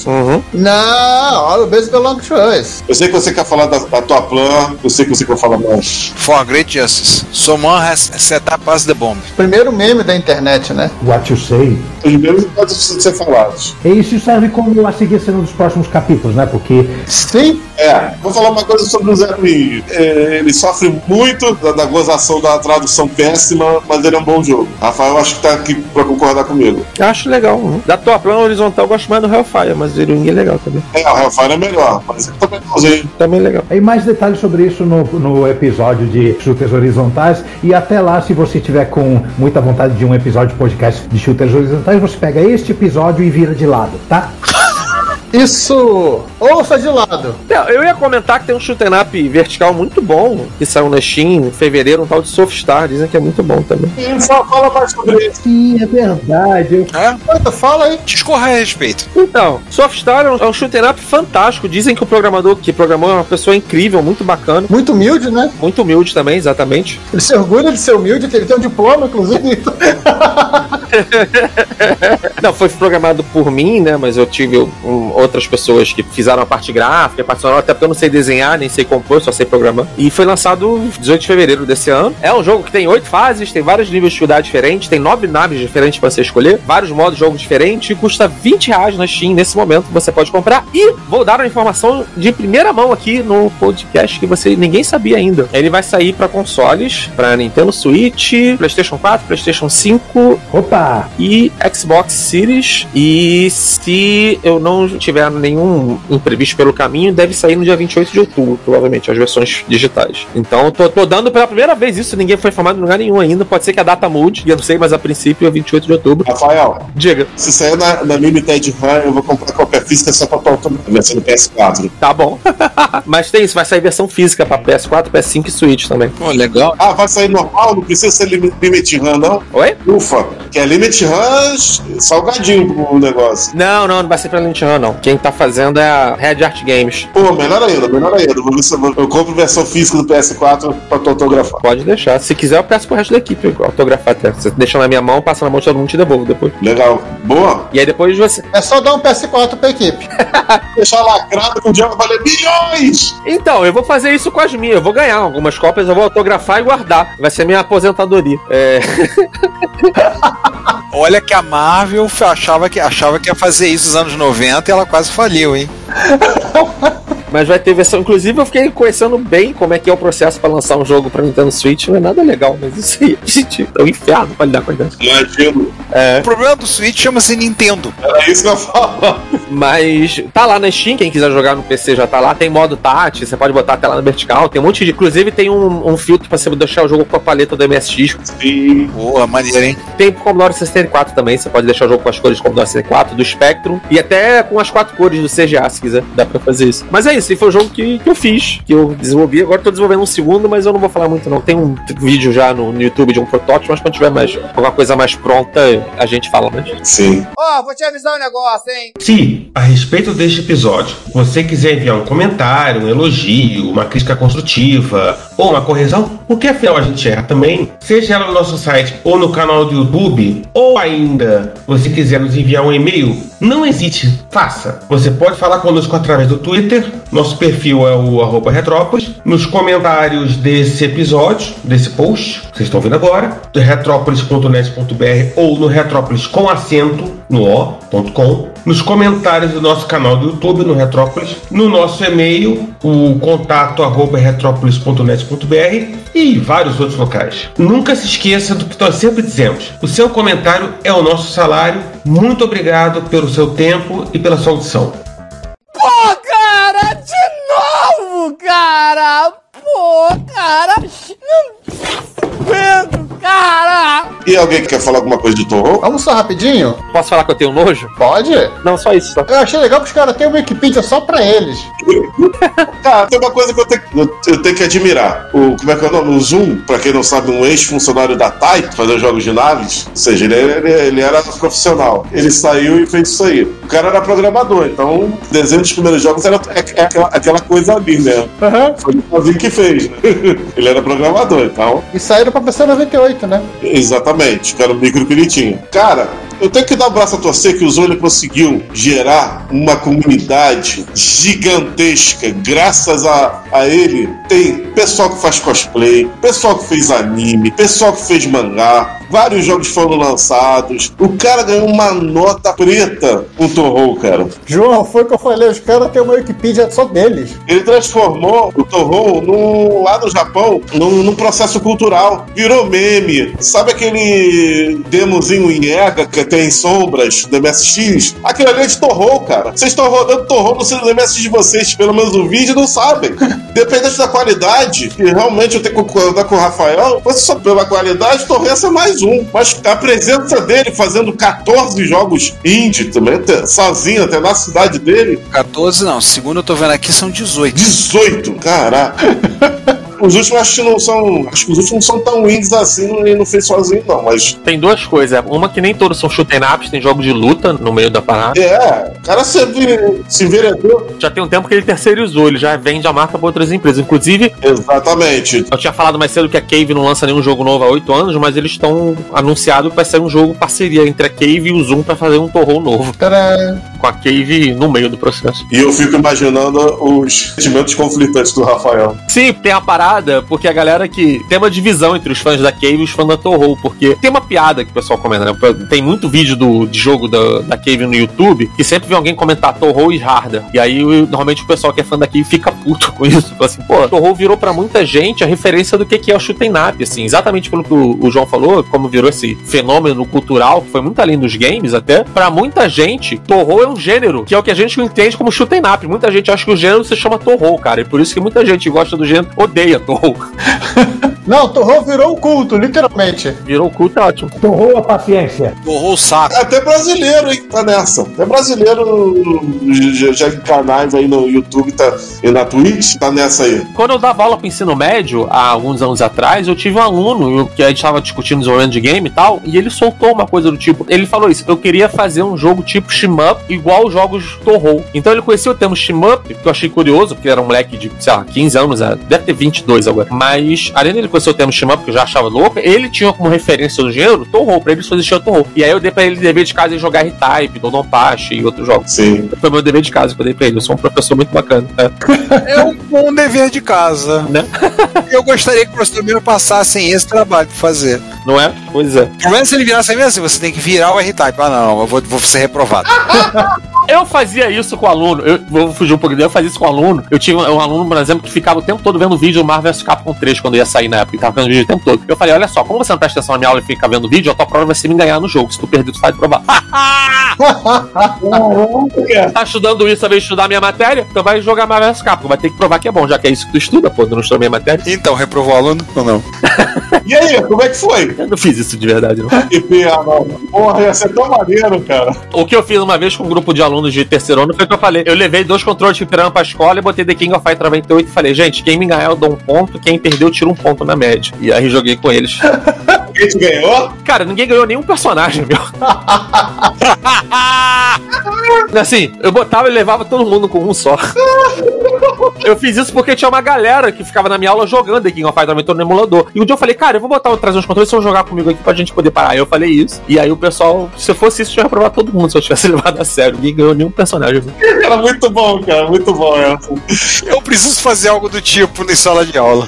Não, olha o base belong to us. Eu sei que você quer falar da, da tua plan, eu sei que você quer falar mais. For Great Justice. Someone has set up as the bomb. Primeiro meme da internet, né? What you say. Os meus podem ser falados. E isso serve como a seguir sendo um dos próximos capítulos, né? Porque Sim. É, vou falar uma coisa sobre o Zero Wing. É, ele sofre muito da, da gozação da tradução péssima, mas ele é um bom jogo. Rafael, acho que tá aqui pra concordar comigo. Eu acho legal. uhum. Da tua plana horizontal eu gosto mais do Hellfire, mas o Wing é legal também. É, o Hellfire é melhor, mas ele também é bonzinho. Também é legal. Aí mais detalhes sobre isso no, no episódio de shooters horizontais. E até lá, se você tiver com muita vontade de um episódio de podcast de shooters horizontais, você pega este episódio e vira de lado, tá? Isso. Ouça de lado. Não, Eu ia comentar que tem um shoot'em up vertical muito bom, que saiu na Steam em fevereiro, um tal de Softstar, dizem que é muito bom também. E só fala mais sobre isso. Sim, é verdade. É? Fala aí. Discorra a respeito. Então, Softstar é um, é um shoot'em up fantástico. Dizem que o programador que programou é uma pessoa incrível, muito bacana, Muito humilde, né? muito humilde também, exatamente. Ele se orgulha de ser humilde, ele tem um diploma, inclusive. [LAUGHS] [LAUGHS] Não, foi programado por mim, né? Mas eu tive um, outras pessoas que fizeram a parte gráfica, participaram, até porque eu não sei desenhar, nem sei compor, só sei programar. E foi lançado 18 de fevereiro desse ano. É um jogo que tem oito fases, tem vários níveis de dificuldade diferentes, tem nove naves diferentes para você escolher, vários modos de jogo diferentes, e custa 20 reais na Steam nesse momento. Você pode comprar. E vou dar uma informação de primeira mão aqui no podcast que você ninguém sabia ainda. Ele vai sair para consoles, para Nintendo Switch, PlayStation 4, PlayStation 5 Opa! E Xbox Series. E se eu não tiver nenhum imprevisto pelo caminho, deve sair no dia 28 de outubro, provavelmente, as versões digitais. Então, tô, tô dando pela primeira vez isso, ninguém foi informado em lugar nenhum ainda. Pode ser que a data mude, eu não sei, mas a princípio é 28 de outubro. Rafael, Diga, se sair na, na Limited Run, eu vou comprar qualquer física só pra tua versão do PS4. tá bom. [LAUGHS] mas tem isso, vai sair versão física pra PS4, PS5 e Switch também. Pô, legal. Ah, vai sair normal? Não precisa ser lim- Limit Run, não? Oi? Ufa, que é Limit Run salgadinho pro negócio. Não, não, não vai ser pra Nintendo, não. Quem tá fazendo é a Red Art Games. Pô, melhor ainda, melhor ainda. Vou ver se eu, eu compro versão física do PS4 pra tu autografar. Pode deixar. Se quiser, eu peço pro resto da equipe autografar até. Você deixa na minha mão, passa na mão de todo mundo e te devolvo depois. Legal. Boa? E aí depois você. É só dar um PS4 pra equipe. [LAUGHS] Deixar lacrado que o dia vai valer milhões! Então, eu vou fazer isso com as minhas. Eu vou ganhar algumas cópias, eu vou autografar e guardar. Vai ser minha aposentadoria. É. [LAUGHS] Olha que a Marvel achava que, achava que ia fazer isso nos anos 90 e ela quase faliu, hein? [LAUGHS] Mas vai ter versão. Inclusive, eu fiquei conhecendo bem como é que é o processo pra lançar um jogo pra Nintendo Switch. Não é nada legal, mas isso aí, [LAUGHS] gente, é um inferno pra lidar com isso. Imagino. O problema do Switch chama-se Nintendo. Era isso que eu falo. Mas tá lá na Steam, quem quiser jogar no PC já tá lá. Tem modo touch, você pode botar a tela na vertical. Tem um monte de. Inclusive, tem um, um filtro pra você deixar o jogo com a paleta do MSX. Sim. Boa, maneiro, hein? Tem pro Commodore 64 também, você pode deixar o jogo com as cores do Commodore 64, do Spectrum e até com as quatro cores do CGA, se quiser, dá pra fazer isso. Mas é isso, e foi o jogo que, que eu fiz, que eu desenvolvi. Agora tô desenvolvendo um segundo, mas eu não vou falar muito não. Tem um vídeo já no, no YouTube de um protótipo, mas quando tiver mais alguma coisa mais pronta, a gente fala mais. Sim. Ó, vou te avisar um negócio, hein? Se, a respeito deste episódio, você quiser enviar um comentário, um elogio, uma crítica construtiva ou uma correção, porque afinal a gente erra também, seja ela no nosso site ou no canal do YouTube, ou ainda você quiser nos enviar um e-mail, não hesite, faça. Você pode falar conosco através do Twitter, nosso perfil é o arroba Retrópolis, nos comentários desse episódio, desse post, vocês estão vendo agora, retrópolis.net.br ou no Retrópolis com acento no o.com, nos comentários do nosso canal do YouTube no Retrópolis, no nosso e-mail, o contato arroba retrópolis.net.br e vários outros locais. Nunca se esqueça do que nós sempre dizemos: o seu comentário é o nosso salário. Muito obrigado pelo seu tempo e pela sua audição. Pô, cara, de novo, cara! Pô, cara! Não aguento, cara! E alguém que quer falar alguma coisa de Torro? Vamos só rapidinho? Posso falar que eu tenho nojo? Pode? Não, só isso. Só. Eu achei legal que os caras têm uma Wikipedia só pra eles. [LAUGHS] Cara, tem uma coisa que eu tenho, eu- tenho que admirar. O, como é que é o nome? O Zoom, pra quem não sabe, um ex-funcionário da Type, fazendo jogos de naves. Ou seja, ele, ele, ele era profissional. Ele saiu e fez isso aí. O cara era programador, então o desenho dos primeiros jogos era é, é aquela, aquela coisa ali, né? Foi o sozinho que fez. né? [LAUGHS] ele era programador, então. E saíram pra PC 98, né? Exatamente, que era o micro que ele tinha. Cara, eu tenho que dar o braço a torcer que o Zone conseguiu gerar uma comunidade gigantesca. Graças a, a ele, tem pessoal que faz cosplay, pessoal que fez anime, pessoal que fez mangá. Vários jogos foram lançados. O cara ganhou uma nota preta com o Torro, cara. João, foi o que eu falei, os caras têm uma Wikipedia só deles. Ele transformou o Torro num- lá no Japão num, num processo cultural. Virou meme. Sabe aquele demozinho em EGA que tem sombras do MSX? Aquilo ali é de Torro, cara. Vocês estão rodando Torro no no MSX de vocês, pelo menos o vídeo, não sabem. [LAUGHS] Dependente da qualidade, e realmente eu tenho que concordar com o Rafael, fosse só pela qualidade, Torro ia ser mais um. Mas a presença dele fazendo 14 jogos indie também, até- sozinho, até na cidade dele, 14 não, segundo eu tô vendo aqui são 18. 18, caraca. [LAUGHS] Os últimos acho que não são. Acho que os últimos não são tão indies assim e não fez sozinho, não, mas. Tem duas coisas. Uma que nem todos são shoot'em ups, tem jogo de luta no meio da parada. É, o cara sempre se enveredou. Já tem um tempo que ele terceirizou, ele já vende a marca para outras empresas. Inclusive, Exatamente. eu tinha falado mais cedo que a Cave não lança nenhum jogo novo há oito anos, mas eles estão anunciado que vai sair um jogo parceria entre a Cave e o Zoom para fazer um torrão novo. Tadã. Com a Cave no meio do processo. E eu fico imaginando os sentimentos conflitantes do Rafael. Sim, tem a parada, porque a galera que. Tem uma divisão entre os fãs da Cave e os fãs da Torro, porque tem uma piada que o pessoal comenta, né? Tem muito vídeo do, de jogo da, da Cave no YouTube que sempre vem alguém comentar Torro e Harder. E aí, normalmente, o pessoal que é fã da Cave fica puto com isso. Fala assim, pô, Torro virou pra muita gente a referência do que que é o shoot'em up, assim. Exatamente pelo que o, o João falou, como virou esse fenômeno cultural, que foi muito além dos games até. Pra muita gente, Torro é um gênero, que é o que a gente entende como shoot'em up. Muita gente acha que o gênero se chama Torro, cara. E por isso que muita gente gosta do gênero, odeia Torro. [LAUGHS] Não, Torro virou um culto, literalmente. Virou culto, é ótimo. Torrou a paciência. Torrou o saco. Até brasileiro, hein, tá nessa. Até brasileiro já, já em canais aí no YouTube tá, e na Twitch, tá nessa aí. Quando eu dava aula pro ensino médio, há alguns anos atrás, eu tive um aluno que a gente tava discutindo desenvolvimento de game e tal, e ele soltou uma coisa do tipo. Ele falou isso: eu queria fazer um jogo tipo shmup, igual os jogos Torrou. Então ele conhecia o termo shmup, que eu achei curioso, porque ele era um moleque de, sei lá, 15 anos, é, deve ter 22 agora. Mas, além dele conhecer o termo shmup, que eu já achava louco, ele tinha como referência do gênero Torrou, pra ele só existia Torrou. E aí eu dei pra ele dever de casa em jogar R-Type, Dodon Pache e outros jogos. Sim. Foi meu dever de casa que eu dei pra ele. Eu sou um professor muito bacana. É. É um bom dever de casa. Né? [LAUGHS] Eu gostaria que o professor meu passassem esse trabalho pra fazer. Não é? Pois é. O problema é se ele virasse mesmo assim, você tem que virar o R-Type. Ah, não, eu vou, vou ser reprovado. [LAUGHS] Eu fazia isso com aluno. Eu vou fugir um pouquinho. Eu fazia isso com aluno. Eu tinha um aluno, por exemplo, que ficava o tempo todo vendo vídeo do Marvel vs Capcom 3 quando ia sair na época. Ele tava vendo vídeo o tempo todo. Eu falei: olha só, como você não presta atenção na minha aula e fica vendo vídeo, a tua prova vai ser me ganhar no jogo. Se tu perder, tu sai de provar. [LAUGHS] tá estudando isso, a vez de estudar minha matéria, então vai jogar Marvel vs Capcom. Vai ter que provar que é bom, já que é isso que tu estuda, pô. Tu não estuda a minha matéria. Então, reprovou o aluno ou não? [LAUGHS] E aí, como é que foi? Eu não fiz isso de verdade, não. IP, ah, não. Porra, ia ser tão maneiro, cara. O que eu fiz uma vez com um grupo de alunos de terceiro ano foi o que eu falei. Eu levei dois controles de pirâmide pra escola e botei The King of Fighters 98 e falei, gente, quem me ganhar eu dou um ponto, quem perder eu tiro um ponto na média. E aí joguei com eles. [LAUGHS] Quem te ganhou? Cara, ninguém ganhou nenhum personagem, meu. [LAUGHS] assim, eu botava e levava todo mundo com um só. [LAUGHS] Eu fiz isso porque tinha uma galera que ficava na minha aula jogando The King of Fighters 98 no emulador. E um dia eu falei, cara, eu vou botar, trazer uns controles e vocês vão jogar comigo aqui pra gente poder parar. Aí eu falei isso. E aí o pessoal, se eu fosse isso, eu ia reprovar todo mundo se eu tivesse [LAUGHS] levado a sério. Ninguém ganhou nenhum personagem. Era muito bom, cara, muito bom essa. Eu preciso fazer algo do tipo na sala de aula.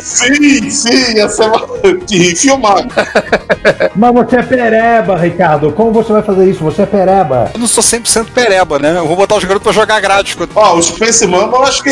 Sim, sim, ia ser uma... filmar. Mas você é pereba, Ricardo. Como você vai fazer isso? Você é pereba. Eu não sou 100% pereba, né? Eu vou botar os garotos pra jogar grátis. Ó, o Space Mamba eu acho que.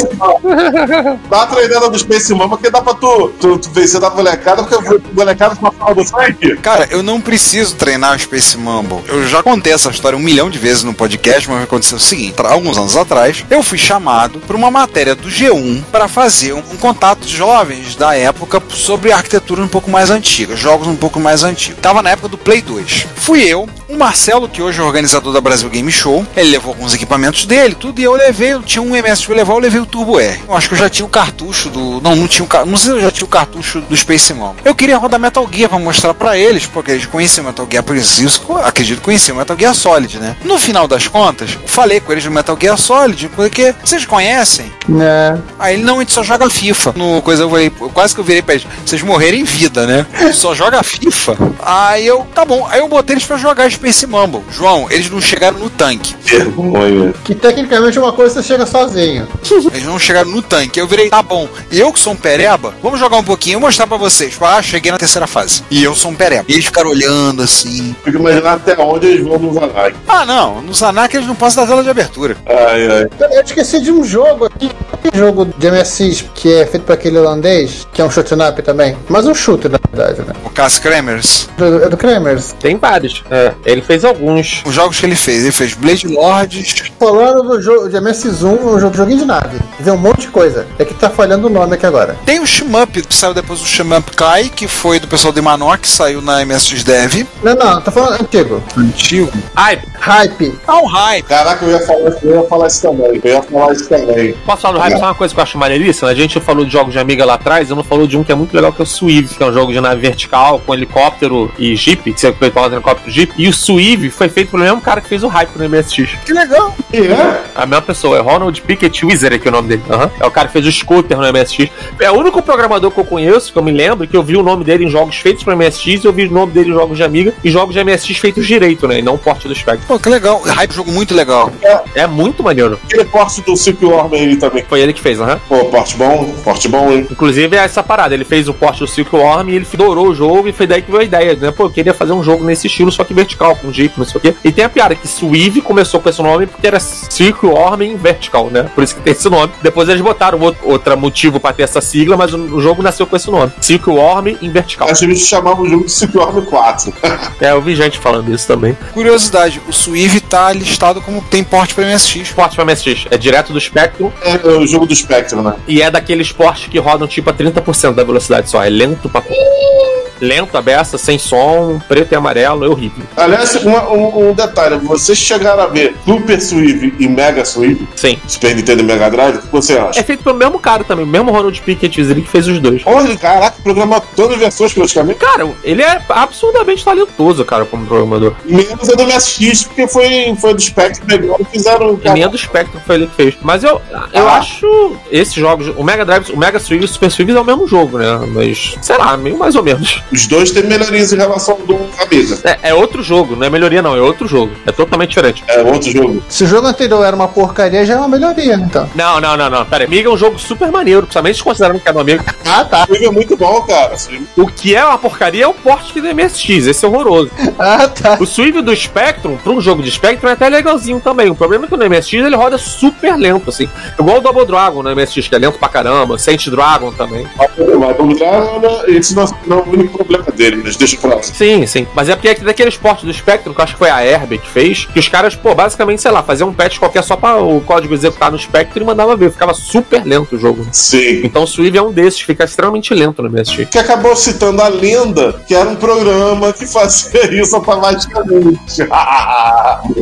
Dá uma treinada do Space Mamba que dá pra tu, tu, tu vencer da molecada, porque a molecada com a fala do sangue. Cara, eu não preciso treinar o Space Mumble. Eu já contei essa história um milhão de vezes no podcast, mas aconteceu o seguinte: há alguns anos atrás, eu fui chamado para uma matéria do G1 para fazer um, um contato de jovens da época sobre arquitetura um pouco mais antiga, jogos um pouco mais antigos. Tava na época do Play 2. Fui eu, o Marcelo, que hoje é organizador da Brasil Game Show, ele levou alguns equipamentos dele, tudo, e eu levei, eu tinha um MS pra levar, eu levei o Turbo R. Eu acho que eu já tinha o cartucho do. Não, não tinha o ca- Não sei se eu já tinha o cartucho do Space Mumble. Eu queria rodar Metal Gear pra mostrar pra eles, porque eles conheciam Metal Gear isso acredito que conheciam Metal Gear Solid, né? No final das contas, eu falei com eles do Metal Gear Solid, porque vocês conhecem? Né? Aí ele, não, a gente só joga FIFA. No coisa eu falei, quase que eu virei pra eles, vocês morrerem em vida, né? Só joga FIFA. Aí eu, tá bom. Aí eu botei eles pra jogar Space Mumble. João, eles não chegaram no tanque. Vergonha. Que tecnicamente é uma coisa que você chega sozinho. [LAUGHS] Eles não chegaram no tanque. Eu virei, tá bom. Eu que sou um pereba, vamos jogar um pouquinho e mostrar pra vocês. Ah, cheguei na terceira fase. E eu sou um pereba. E eles ficaram olhando assim. Fico imaginando até onde eles vão nos anais. Ah, não. No Zanak eles não passam da tela de abertura. Ai, ai. Eu esqueci de um jogo aqui. Um jogo de MSX que é feito por aquele holandês, que é um shoot'em up também. Mas um shooter. shooter, na verdade, né? O Cass Kremers. É do, é do Kremers. Tem vários. É, ele fez alguns. Os jogos que ele fez, ele fez Blade Lords. Falando do jogo de MS1, um jogo, joguinho de nave. Vê um monte de coisa. É que tá falhando o nome aqui agora. Tem o Shmup, que saiu depois do Shmup Kai, que foi do pessoal do Imanor, que saiu na MSX Dev. Não, não, tá falando antigo. Antigo. Ai, Hype. Ah, um hype. Caraca, eu ia falar, eu ia falar isso também. Eu ia falar isso também. Posso falar do Hype? Só uma coisa que eu acho maneiríssima. A gente falou de jogos de Amiga lá atrás, eu não falou de um que é muito legal, que é o Suive, que é um jogo de nave vertical com helicóptero e jeep, que você pode helicóptero e jeep. E o Suive foi feito pelo mesmo cara que fez o Hype no MSX. Que legal. E é? A mesma pessoa, é Ronald Pickett Wizard, que é o nome dele. Aham. É o cara que fez o Scooter no MSX. É o único programador que eu conheço, que eu me lembro, que eu vi o nome dele em jogos feitos pro MSX, eu vi o nome dele em jogos de Amiga e jogos de MSX feitos direito, né? E não porte do Spectrum. Pô, que legal. Hype, jogo muito legal. É muito maneiro. Aquele porte do Silkworm aí também. Foi ele que fez, aham. Pô, porte bom, porte bom, hein? Inclusive é essa parada, ele fez o porte do Silkworm e ele adorou o jogo e foi daí que veio a ideia, né? Pô, eu queria fazer um jogo nesse estilo, só que vertical, com jeep, não sei o quê. E tem a piada que Suive começou com esse nome porque era Silkworm em vertical, né? Por isso que tem esse nome. Depois eles botaram outro, outro motivo pra ter essa sigla, mas o, o jogo nasceu com esse nome. Silkworm em vertical. Acho que a gente chamava o jogo de Silkworm 4. [LAUGHS] É, eu vi gente falando isso também. Curiosidade, o Suive tá listado como tem porte para MSX. Porte pra MSX, é direto do Spectrum É o jogo do Spectrum, né? e é daqueles portes que rodam tipo a 30% da velocidade só. É lento pra. [LAUGHS] Lento, a beça, sem som, preto e amarelo, é horrível. Aliás, uma- um, um detalhe: vocês chegaram a ver Super Suive e Mega Suive, Sim. Super Nintendo e Mega Drive, o que você acha? É feito pelo mesmo cara também, o mesmo Ronald Pickett Wizard que fez os dois. Olha, caraca, programa todas as versões praticamente. Cara, ele é absurdamente talentoso, cara, como programador. Menos a do MSX, porque foi, foi do Spectrum melhor e fizeram. E nem a do Spectrum foi ele que fez. Mas eu, eu Ah. acho esses jogos, o Mega Drive, o Mega Swing e o Super Swing é o mesmo jogo, né? Mas, sei lá, meio mais ou menos. Os dois têm melhorias em relação ao do Amiga. É, é outro jogo, não é melhoria não, é outro jogo. É totalmente diferente. É outro jogo. Se o jogo anterior era uma porcaria, já é uma melhoria, né, então. Não, não, não, não. Pera aí. Amiga é um jogo super maneiro, principalmente considerando que é do Amiga. [LAUGHS] Ah, tá. O é muito bom, cara. O que é uma porcaria é o porte do MSX, esse é horroroso. [LAUGHS] Ah, tá. O Swift do Spectrum, pra um jogo de Spectrum, é até legalzinho também. O problema é que no MSX ele roda super lento, assim. Igual o Double Dragon no MSX, que é lento pra caramba. Saint Dragon também. Mas vamos lá, esse não não é o único problema dele, mas deixa pra lá. Sim, sim. Mas é porque é que daquele esporte do Spectrum, que eu acho que foi a Herbert que fez, que os caras, pô, basicamente, sei lá, faziam um patch qualquer só pra o código executar no Spectrum e mandava ver. Ficava super lento o jogo. Sim. Então o Swift é um desses, fica extremamente lento no MSX. Que acabou citando a lenda, que era um programa que fazia [LAUGHS] isso automaticamente. [LAUGHS]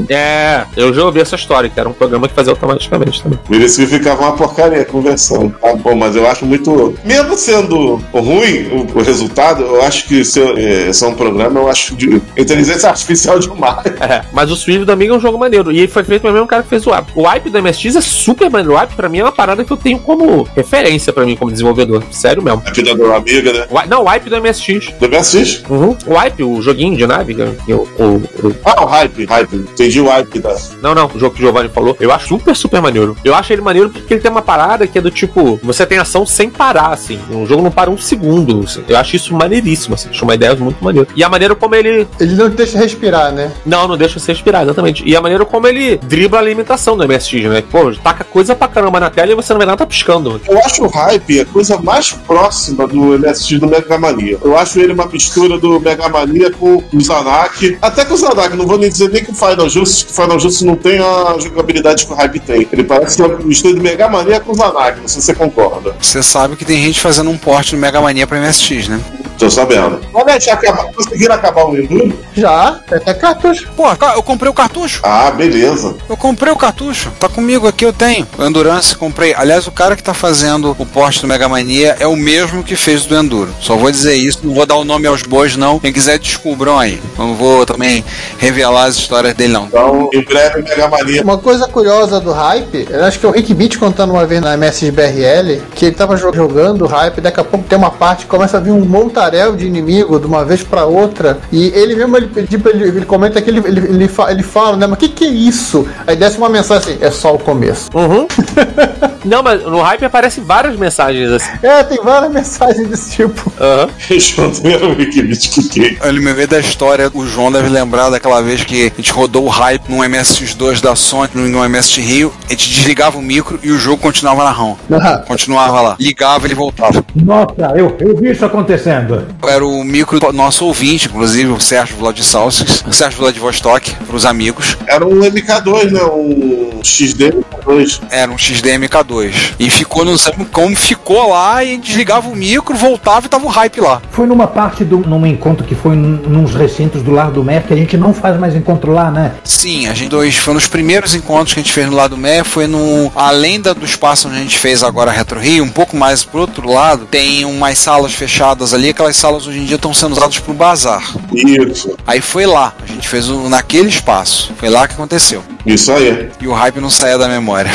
É, eu já ouvi essa história, que era um programa que fazia automaticamente também. Merecia ficava uma porcaria conversando. Tá bom, mas eu acho muito. Mesmo sendo ruim o, o resultado, eu acho que se, é, se é um programa, eu acho de inteligência [LAUGHS] artificial demais. É, mas o Swift do Amiga é um jogo maneiro. E ele foi feito pelo mesmo cara que fez o Wipe. O Wipe do MSX é super maneiro. O Wipe pra mim é uma parada que eu tenho como referência pra mim como desenvolvedor. Sério mesmo. A vida do amiga, né? O Não, o Wipe do MSX. Do MSX? Uhum. O Wipe, o joguinho de nave. né? que o- o- o- Ah, o hype, hype. Entendi o hype da. Não, não, o jogo que o Giovanni falou. Eu acho super, super maneiro. Eu acho ele maneiro porque ele tem uma parada que é do tipo: você tem ação sem parar, assim. O jogo não para um segundo. assim. Eu acho isso maneiríssimo, assim. Acho uma ideia muito maneira. E a maneira como ele. Ele não te deixa respirar, né? Não, não deixa você respirar, exatamente. E a maneira como ele dribla a limitação do MSX, né? Pô, taca coisa pra caramba na tela e você não vê nada piscando. Eu acho o hype a coisa mais próxima do MSX do Mega Mania. Eu acho ele uma mistura do Mega Mania com o Zanak. Até que o Zanak, não vou nem dizer nem que o Final Justice, que o Final Justice não tem a jogabilidade que o hype tem. Ele parece uma mistura de Mega Mania com o Zanak, não sei se você concorda. Você sabe que tem gente fazendo um porte no Mega Mania pra MSX, né? Tô sabendo. Olha, já acaba... conseguiram acabar o Enduro? Já, tem até cartucho. Pô, eu comprei o cartucho. Ah, beleza. Eu comprei o cartucho. Tá comigo aqui, eu tenho. O Endurance, comprei. Aliás, o cara que tá fazendo o porte do Mega Mania é o mesmo que fez o do Enduro. Só vou dizer isso, não vou dar o nome aos bois, não. Quem quiser descubram aí. Não vou também revelar as histórias dele, não. Então, em breve, Mega Mania. Uma coisa curiosa do hype, eu acho que é o Rick Beat contando uma vez na MSBRL, que ele tava jo- jogando o hype, daqui a pouco tem uma parte que começa a vir um montaréu de inimigo de uma vez pra outra, e ele mesmo, ele, tipo, ele, ele comenta que ele, ele, ele, fa- ele fala, né, mas o que que é isso? Aí desce uma mensagem assim, é só o começo. Uhum. [LAUGHS] Não, mas no hype aparecem várias mensagens assim. É, tem várias mensagens desse tipo. Aham. [LAUGHS] Wikileaks. Ele me veio da história, o João deve lembrar daquela vez que a gente rodou o hype num MSX2 da Sony, num MSX Rio, a gente desligava o micro e o jogo continuava na ROM. Ah, Continuava lá. Ligava, ele voltava. Nossa, eu, eu vi isso acontecendo. Era o micro do nosso ouvinte, inclusive, o Sérgio Vladislavski, o Sérgio Vladivostok, os amigos. Era um MK2, né? O XDMK2. Era um XDMK2. E ficou, não sabe como ficou lá e desligava o micro, voltava e tava o hype lá. Foi numa parte do num encontro que foi nos recintos do Lar do Mer, que a gente não faz mais encontro lá, né? Sim, a gente dois foi nos primeiros encontros que a gente fez no Lar do Mer, foi no a lenda do espaço onde a gente fez agora a Retro Rio, um pouco mais pro outro lado, tem umas salas fechadas ali, aquelas salas hoje em dia estão sendo usadas pro bazar. Isso. Aí foi lá, a gente fez naquele espaço. Foi lá que aconteceu. Isso aí. E o hype não saía da memória.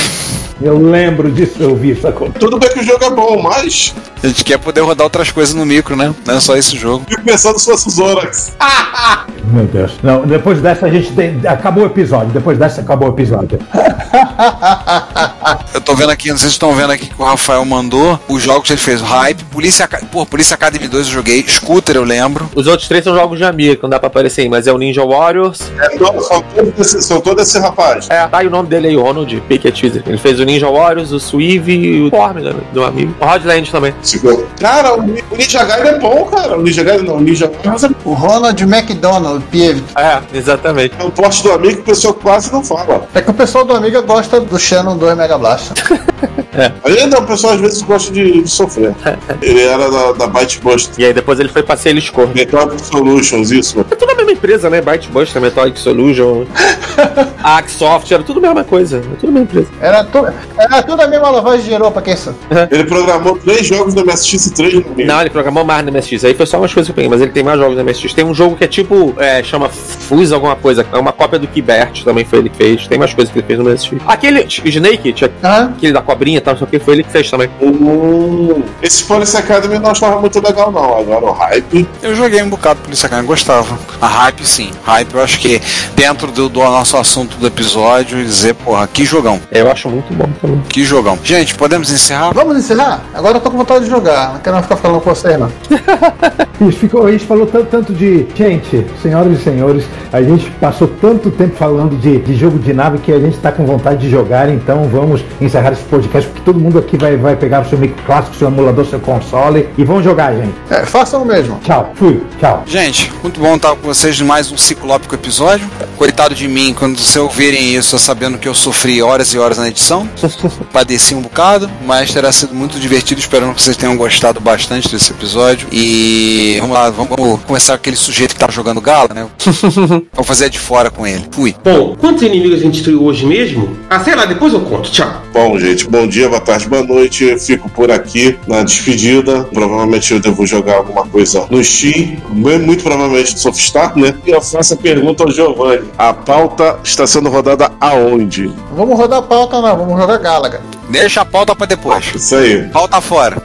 Eu lembro disso, eu vi isso acontecer. Tudo bem que o jogo é bom, mas A gente quer poder rodar outras coisas no micro, né? Não é só esse jogo. fico pensando se fosse o Zorax. [LAUGHS] Meu Deus. Não, depois dessa a gente tem. Acabou o episódio. Depois dessa acabou o episódio. [LAUGHS] Eu tô vendo aqui, não sei se vocês estão vendo aqui que o Rafael mandou os jogos que ele fez. O Hype, Polícia, pô, Polícia Academy 2 eu joguei, Scooter eu lembro. Os outros três são jogos de amiga, que não dá pra aparecer aí, mas é o Ninja Warriors. É, são, todos esse, são todo esse rapaz. É, tá aí o nome dele aí, o Ronald Pickett Teaser. Ele fez o Ninja Warriors, o Suive e o Formula do amigo. O Rodland também. Cara, o, o Ninja Gaiden é bom, cara. O Ninja Gaiden não, o Ninja Warriors é O Ronald McDonald, Pieve. É, exatamente. é um porte do amigo que o pessoal quase não fala. É que o pessoal do Amiga gosta do Shannon 2 Mega [LAUGHS] Blast. Ainda o pessoal às vezes gosta de, de sofrer. Ele era da, da Byte Buster. E aí depois ele foi pra Celiscor. Network Solutions, isso. É tudo a mesma empresa, né? Byte Buster, Metallic Solution, [LAUGHS] Axsoft, era tudo a mesma coisa. É tudo a mesma empresa. Era, tu, era tudo a mesma lavagem de pra quem sabe. Ele programou três jogos do MSX e três no amigo. Não, ele programou mais no MSX. Aí foi só umas coisas que eu peguei, mas ele tem mais jogos no MSX. Tem um jogo que é tipo, é, chama Fuse alguma coisa. É uma cópia do Kibert, também foi ele que fez. Tem mais coisas que ele fez no MSX. Aquele Snake, tinha Aham. aquele da cobrinha e tal, o que, foi ele que fez também. Hum, esse Police Academy eu não achava muito legal, não. Agora o hype. Eu joguei um bocado Polícia Academy, gostava. A Hype sim, Hype eu acho que dentro do, do nosso assunto do episódio, dizer, porra, que jogão, Eu acho muito bom também. que jogão. Gente, podemos encerrar? Vamos encerrar? Agora eu tô com vontade de jogar. Não quero ficar falando com vocês, não. [LAUGHS] Isso, ficou, a gente falou tanto, tanto de. Gente, senhoras e senhores, a gente passou tanto tempo falando de, de jogo de nave que a gente tá com vontade de jogar, então vamos encerrar esse podcast, porque todo mundo aqui vai, vai pegar o seu micro clássico, seu emulador, seu console e vão jogar, gente. É, façam o mesmo. Tchau, fui, tchau. Gente, muito bom estar com vocês em mais um ciclópico episódio. Coitado de mim, quando vocês ouvirem isso, sabendo que eu sofri horas e horas na edição. [LAUGHS] Padeci um bocado, mas terá sido muito divertido. Esperando que vocês tenham gostado bastante desse episódio. E vamos lá, vamos começar com aquele sujeito que tá jogando gala, né? [LAUGHS] vamos fazer a de fora com ele. Fui. Bom, quantos inimigos a gente destruiu hoje mesmo? Ah, sei lá, depois eu conto. Tchau. Bom, gente, bom dia, boa tarde, boa noite. Eu fico por aqui na despedida. Provavelmente eu devo jogar alguma coisa no Steam, muito provavelmente no Softstar, né? E eu faço a pergunta ao Giovanni: a pauta está sendo rodada aonde? Vamos rodar a pauta, não. Vamos jogar Galaga. Deixa a pauta pra depois. Isso aí. Pauta fora.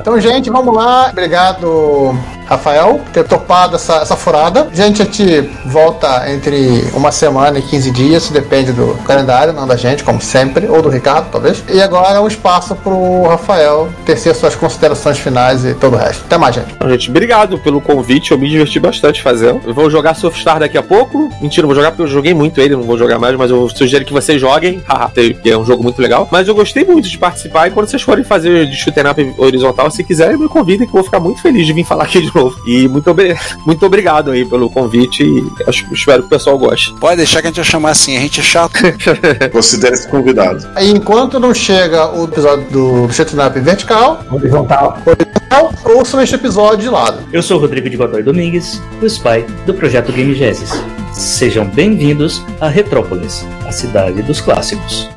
Então, gente, vamos lá. Obrigado, Rafael, ter topado essa, essa furada. Gente, a gente volta entre uma semana e 15 dias, depende do calendário, não da gente, como sempre, ou do Ricardo, talvez. E agora um espaço pro Rafael tecer suas considerações finais e todo o resto. Até mais, gente. Gente, obrigado pelo convite. Eu me diverti bastante fazendo. Eu vou jogar Softstar daqui a pouco. Mentira, vou jogar porque eu joguei muito ele, não vou jogar mais, mas eu sugiro que vocês joguem. [LAUGHS] Haha, que é um jogo muito legal. Mas eu gostei muito de participar. E quando vocês forem fazer de shooter up horizontal, se quiserem, me convidem que eu vou ficar muito feliz de vir falar aqui de novo. E muito, obri- muito obrigado aí pelo convite. E acho- espero que o pessoal goste. Pode deixar que a gente vai chamar assim, a gente é chato. [LAUGHS] Considere-se convidado. Aí, enquanto não chega o episódio do Shooting Up vertical, Horizontal. ouçam este episódio de lado. Eu sou o Rodrigo de Godoy Domingues, o spy do projeto Game Genesis. Sejam bem-vindos a Retrópolis, a cidade dos clássicos.